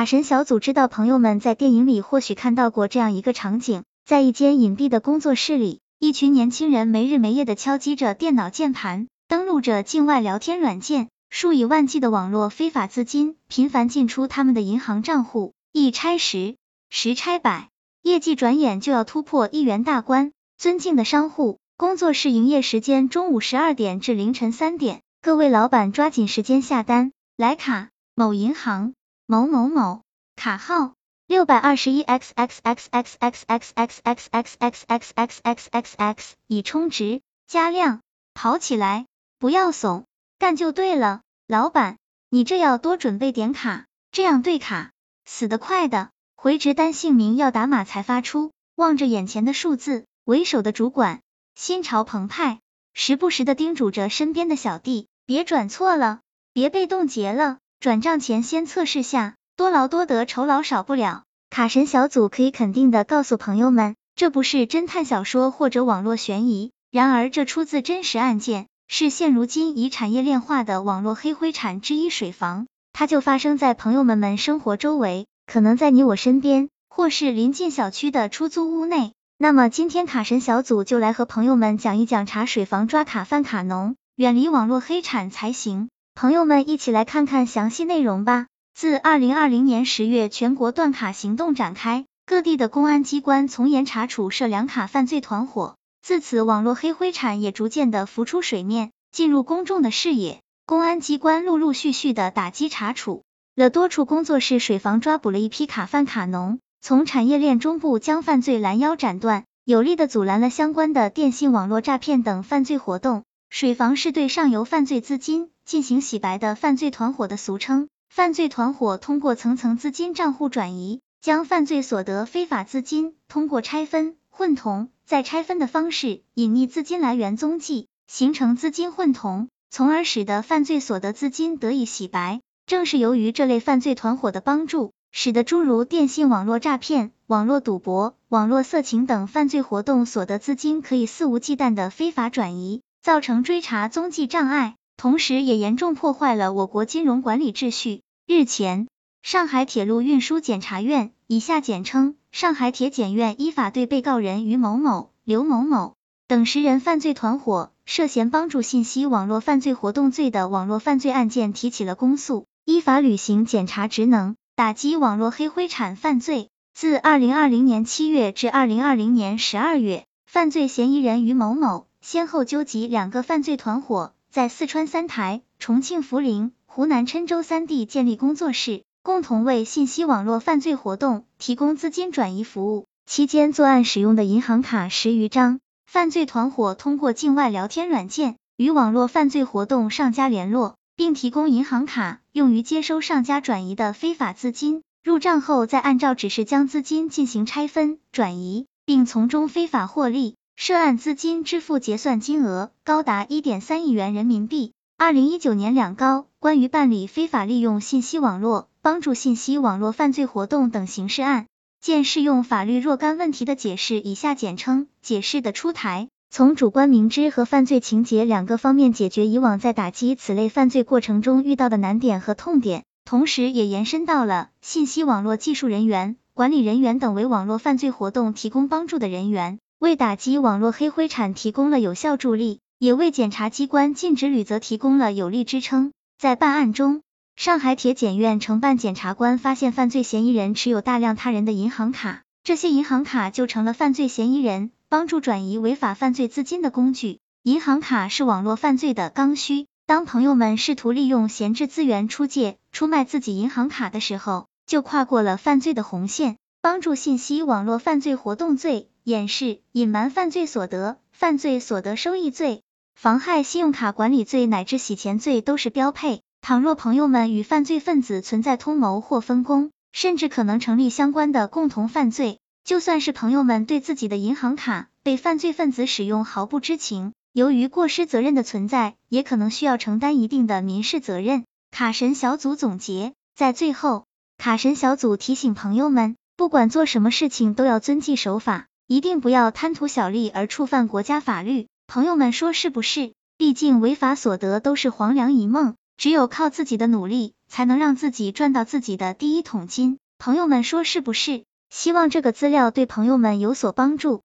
卡神小组知道朋友们在电影里或许看到过这样一个场景，在一间隐蔽的工作室里，一群年轻人没日没夜的敲击着电脑键盘，登录着境外聊天软件，数以万计的网络非法资金频繁进出他们的银行账户，一拆十，十拆百，业绩转眼就要突破亿元大关。尊敬的商户，工作室营业时间中午十二点至凌晨三点，各位老板抓紧时间下单。来卡某银行某某某，卡号六百二十一 x x x x x x x x x x x x x x x，已充值加量，跑起来，不要怂，干就对了。老板，你这要多准备点卡，这样对卡死得快的。回执单姓名要打码才发出，望着眼前的数字。为首的主管心潮澎湃，时不时的叮嘱着身边的小弟，别转错了，别被冻结了，转账前先测试下，多劳多得，酬劳少不了。卡神小组可以肯定的告诉朋友们，这不是侦探小说或者网络悬疑，然而这出自真实案件，是现如今已产业链化的网络黑灰产之一水房，它就发生在朋友们们生活周围，可能在你我身边，或是临近小区的出租屋内。那么今天卡神小组就来和朋友们讲一讲查水房抓卡贩卡农，远离网络黑产才行。朋友们一起来看看详细内容吧。自二零二零年十月，全国断卡行动展开，各地的公安机关从严查处涉两卡犯罪团伙，自此网络黑灰产也逐渐的浮出水面，进入公众的视野。公安机关陆陆续续的打击查处了多处工作室水房，抓捕了一批卡贩卡农。从产业链中部将犯罪拦腰斩断，有力的阻拦了相关的电信网络诈骗等犯罪活动。水房是对上游犯罪资金进行洗白的犯罪团伙的俗称。犯罪团伙通过层层资金账户转移，将犯罪所得非法资金通过拆分、混同、再拆分的方式隐匿资金来源踪迹，形成资金混同，从而使得犯罪所得资金得以洗白。正是由于这类犯罪团伙的帮助。使得诸如电信网络诈骗、网络赌博、网络色情等犯罪活动所得资金可以肆无忌惮的非法转移，造成追查踪迹障碍，同时也严重破坏了我国金融管理秩序。日前，上海铁路运输检察院（以下简称上海铁检院）依法对被告人于某某、刘某某等十人犯罪团伙涉嫌帮助信息网络犯罪活动罪的网络犯罪案件提起了公诉，依法履行检察职能。打击网络黑灰产犯罪。自二零二零年七月至二零二零年十二月，犯罪嫌疑人于某某先后纠集两个犯罪团伙，在四川三台、重庆涪陵、湖南郴州三地建立工作室，共同为信息网络犯罪活动提供资金转移服务。期间作案使用的银行卡十余张。犯罪团伙通过境外聊天软件与网络犯罪活动上家联络。并提供银行卡用于接收上家转移的非法资金，入账后再按照指示将资金进行拆分转移，并从中非法获利。涉案资金支付结算金额高达一点三亿元人民币。二零一九年两高关于办理非法利用信息网络帮助信息网络犯罪活动等刑事案件适用法律若干问题的解释（以下简称解释）的出台。从主观明知和犯罪情节两个方面解决以往在打击此类犯罪过程中遇到的难点和痛点，同时也延伸到了信息网络技术人员、管理人员等为网络犯罪活动提供帮助的人员，为打击网络黑灰产提供了有效助力，也为检察机关尽职履责提供了有力支撑。在办案中，上海铁检院承办检察官发现犯罪嫌疑人持有大量他人的银行卡，这些银行卡就成了犯罪嫌疑人。帮助转移违法犯罪资金的工具，银行卡是网络犯罪的刚需。当朋友们试图利用闲置资源出借、出卖自己银行卡的时候，就跨过了犯罪的红线。帮助信息网络犯罪活动罪、掩饰、隐瞒犯罪所得、犯罪所得收益罪、妨害信用卡管理罪乃至洗钱罪都是标配。倘若朋友们与犯罪分子存在通谋或分工，甚至可能成立相关的共同犯罪。就算是朋友们对自己的银行卡被犯罪分子使用毫不知情，由于过失责任的存在，也可能需要承担一定的民事责任。卡神小组总结，在最后，卡神小组提醒朋友们，不管做什么事情都要遵纪守法，一定不要贪图小利而触犯国家法律。朋友们说是不是？毕竟违法所得都是黄粱一梦。只有靠自己的努力，才能让自己赚到自己的第一桶金。朋友们说是不是？希望这个资料对朋友们有所帮助。